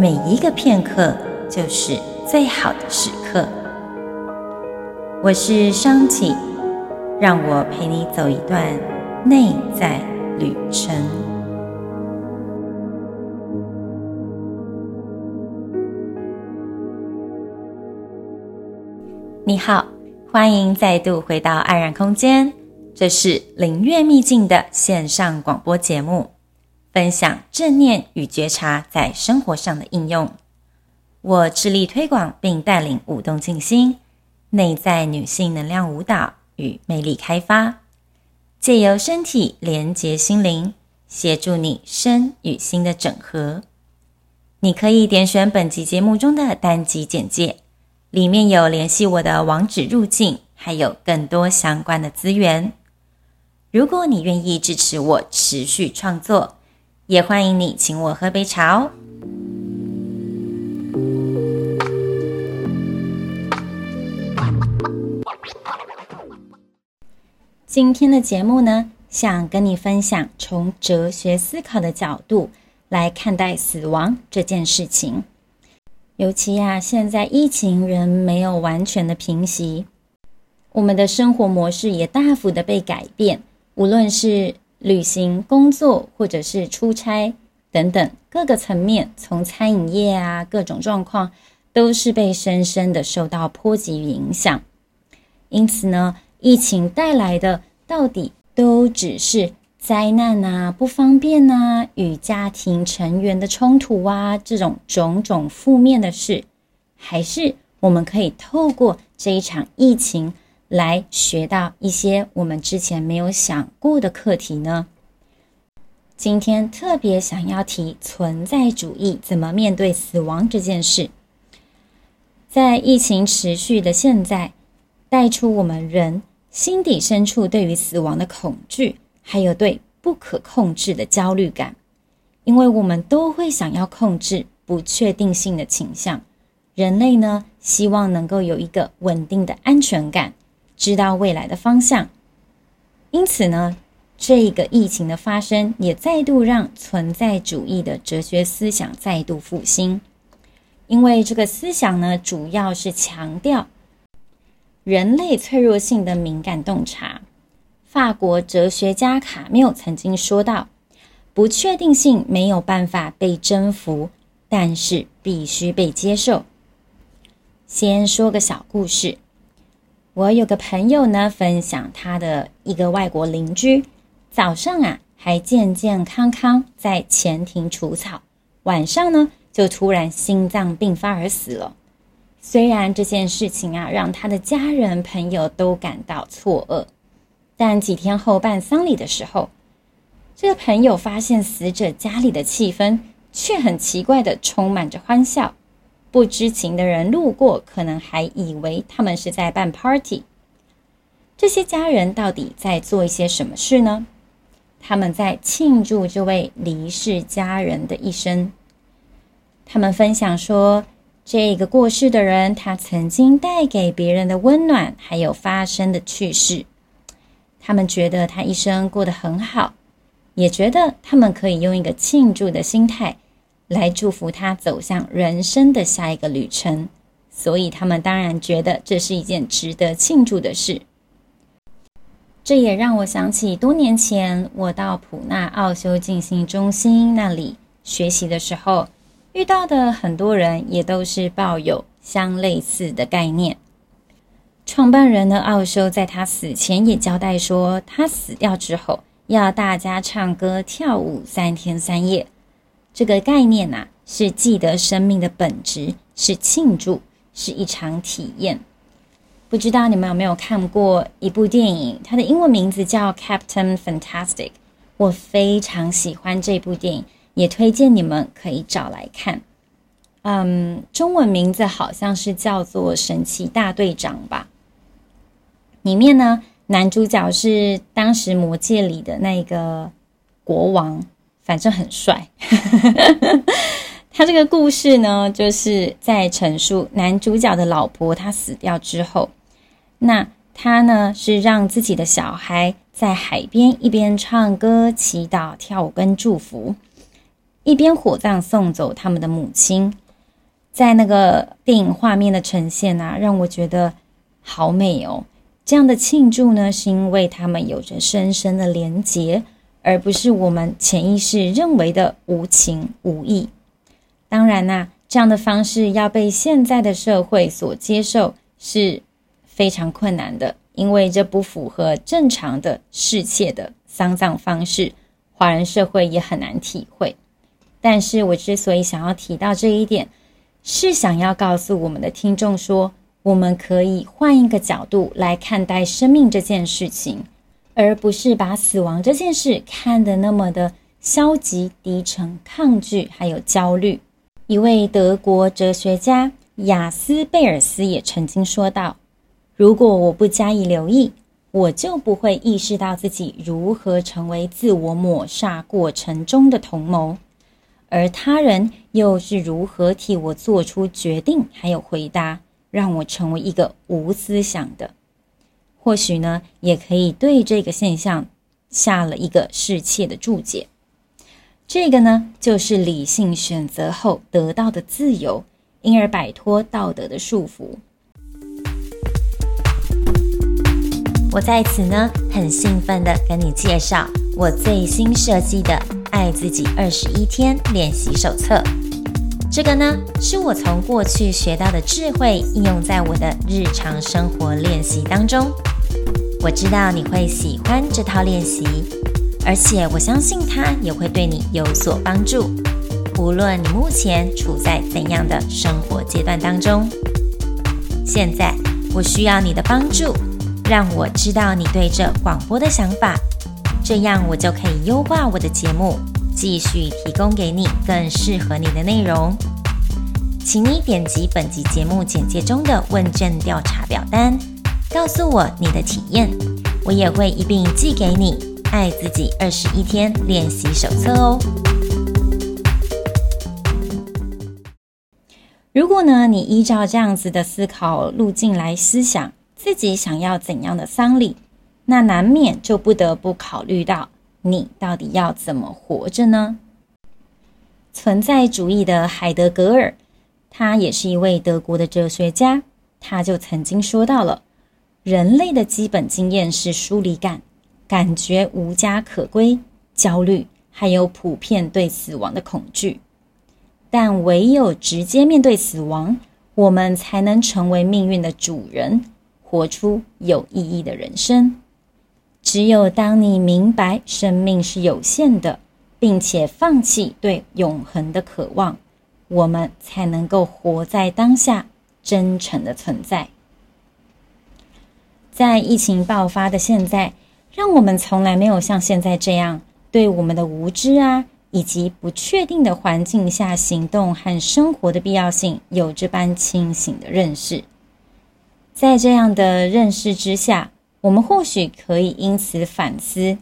每一个片刻就是最好的时刻。我是商启，让我陪你走一段内在旅程。你好，欢迎再度回到安然空间，这是灵悦秘境的线上广播节目。分享正念与觉察在生活上的应用。我致力推广并带领舞动静心、内在女性能量舞蹈与魅力开发，借由身体连接心灵，协助你身与心的整合。你可以点选本集节目中的单集简介，里面有联系我的网址入境，还有更多相关的资源。如果你愿意支持我持续创作，也欢迎你请我喝杯茶哦。今天的节目呢，想跟你分享从哲学思考的角度来看待死亡这件事情。尤其呀，现在疫情仍没有完全的平息，我们的生活模式也大幅的被改变，无论是旅行、工作，或者是出差等等各个层面，从餐饮业啊各种状况，都是被深深的受到波及与影响。因此呢，疫情带来的到底都只是灾难啊、不方便啊、与家庭成员的冲突啊这种种种负面的事，还是我们可以透过这一场疫情，来学到一些我们之前没有想过的课题呢？今天特别想要提存在主义怎么面对死亡这件事。在疫情持续的现在，带出我们人心底深处对于死亡的恐惧，还有对不可控制的焦虑感，因为我们都会想要控制不确定性的倾向。人类呢，希望能够有一个稳定的安全感。知道未来的方向，因此呢，这个疫情的发生也再度让存在主义的哲学思想再度复兴。因为这个思想呢，主要是强调人类脆弱性的敏感洞察。法国哲学家卡缪曾经说道：“不确定性没有办法被征服，但是必须被接受。”先说个小故事。我有个朋友呢，分享他的一个外国邻居，早上啊还健健康康在前庭除草，晚上呢就突然心脏病发而死了。虽然这件事情啊让他的家人朋友都感到错愕，但几天后办丧礼的时候，这个朋友发现死者家里的气氛却很奇怪的充满着欢笑。不知情的人路过，可能还以为他们是在办 party。这些家人到底在做一些什么事呢？他们在庆祝这位离世家人的一生。他们分享说，这个过世的人，他曾经带给别人的温暖，还有发生的趣事。他们觉得他一生过得很好，也觉得他们可以用一个庆祝的心态。来祝福他走向人生的下一个旅程，所以他们当然觉得这是一件值得庆祝的事。这也让我想起多年前我到普纳奥修静心中心那里学习的时候，遇到的很多人也都是抱有相类似的概念。创办人的奥修在他死前也交代说，他死掉之后要大家唱歌跳舞三天三夜。这个概念呐、是记得生命的本质，是庆祝，是一场体验。不知道你们有没有看过一部电影？它的英文名字叫《Captain Fantastic》。我非常喜欢这部电影，也推荐你们可以找来看。嗯，中文名字好像是叫做《神奇大队长》吧。里面呢，男主角是当时魔界里的那个国王，反正很帅。他这个故事呢，就是在陈述男主角的老婆他死掉之后，那他呢是让自己的小孩在海边一边唱歌、祈祷、跳舞跟祝福，一边火葬送走他们的母亲。在那个电影画面的呈现啊，让我觉得好美哦。这样的庆祝呢，是因为他们有着深深的连结，而不是我们潜意识认为的无情无义。当然啦、这样的方式要被现在的社会所接受是非常困难的，因为这不符合正常的世切的丧葬方式，华人社会也很难体会。但是我之所以想要提到这一点，是想要告诉我们的听众说，我们可以换一个角度来看待生命这件事情，而不是把死亡这件事看得那么的消极、低沉、抗拒，还有焦虑。一位德国哲学家雅斯贝尔斯也曾经说道：“如果我不加以留意，我就不会意识到自己如何成为自我抹杀过程中的同谋。”而他人又是如何替我做出决定，还有回答，让我成为一个无思想的？或许呢，也可以对这个现象下了一个适切的注解。这个呢，就是理性选择后得到的自由，因而摆脱道德的束缚。我在此呢，很兴奋地跟你介绍我最新设计的。爱自己二十一天练习手册，这个呢是我从过去学到的智慧应用在我的日常生活练习当中。我知道你会喜欢这套练习，而且我相信它也会对你有所帮助。无论你目前处在怎样的生活阶段当中，现在我需要你的帮助，让我知道你对这广播的想法。这样我就可以优化我的节目，继续提供给你更适合你的内容。请你点击本集节目简介中的问卷调查表单，告诉我你的体验，我也会一并寄给你《爱自己二十一天练习手册》哦。如果呢，你依照这样子的思考路径来思想，自己想要怎样的丧礼？那难免就不得不考虑到，你到底要怎么活着呢？存在主义的海德格尔，他也是一位德国的哲学家，他就曾经说到了，人类的基本经验是疏离感，感觉无家可归、焦虑，还有普遍对死亡的恐惧。但唯有直接面对死亡，我们才能成为命运的主人，活出有意义的人生。只有当你明白生命是有限的，并且放弃对永恒的渴望，我们才能够活在当下，真诚的存在。在疫情爆发的现在，让我们从来没有像现在这样对我们的无知啊，以及不确定的环境下行动和生活的必要性有这般清醒的认识。在这样的认识之下，我们或许可以因此反思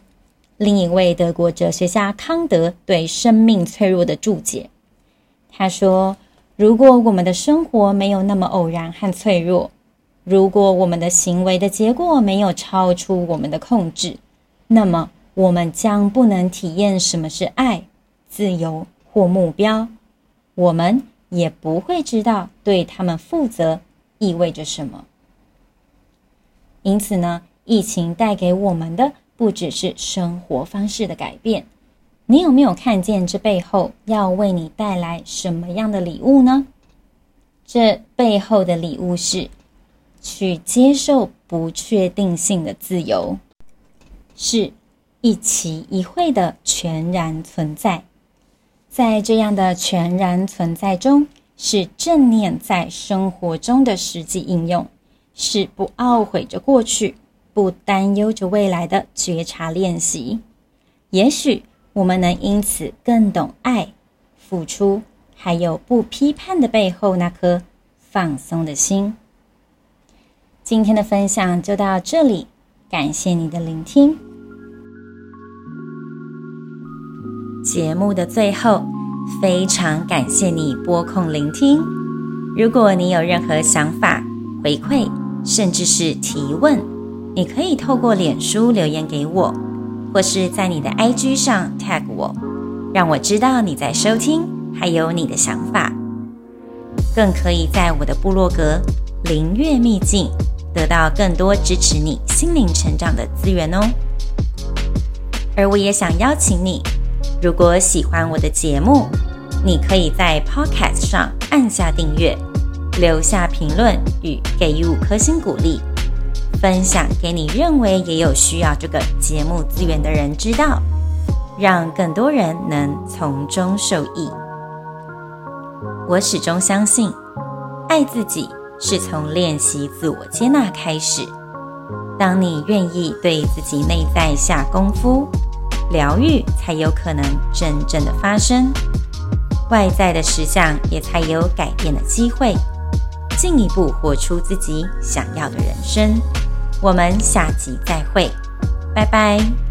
另一位德国哲学家康德对生命脆弱的注解。他说：“如果我们的生活没有那么偶然和脆弱，如果我们的行为的结果没有超出我们的控制，那么我们将不能体验什么是爱、自由或目标。我们也不会知道对他们负责意味着什么。因此呢？”疫情带给我们的不只是生活方式的改变，你有没有看见这背后要为你带来什么样的礼物呢？这背后的礼物是去接受不确定性的自由，是一期一会的全然存在。在这样的全然存在中，是正念在生活中的实际应用，是不懊悔着过去。不担忧着未来的觉察练习，也许我们能因此更懂爱、付出，还有不批判的背后那颗放松的心。今天的分享就到这里，感谢你的聆听。节目的最后，非常感谢你拨空聆听。如果你有任何想法、回馈，甚至是提问，你可以透过脸书留言给我，或是在你的 IG 上 tag 我，让我知道你在收听，还有你的想法。更可以在我的部落格“灵悦秘境”得到更多支持你心灵成长的资源哦。而我也想邀请你，如果喜欢我的节目，你可以在 Podcast 上按下订阅，留下评论与给予五颗星鼓励。分享给你认为也有需要这个节目资源的人知道，让更多人能从中受益。我始终相信，爱自己是从练习自我接纳开始。当你愿意对自己内在下功夫，疗愈才有可能真正的发生，外在的实相也才有改变的机会，进一步活出自己想要的人生。我们下集再会，拜拜。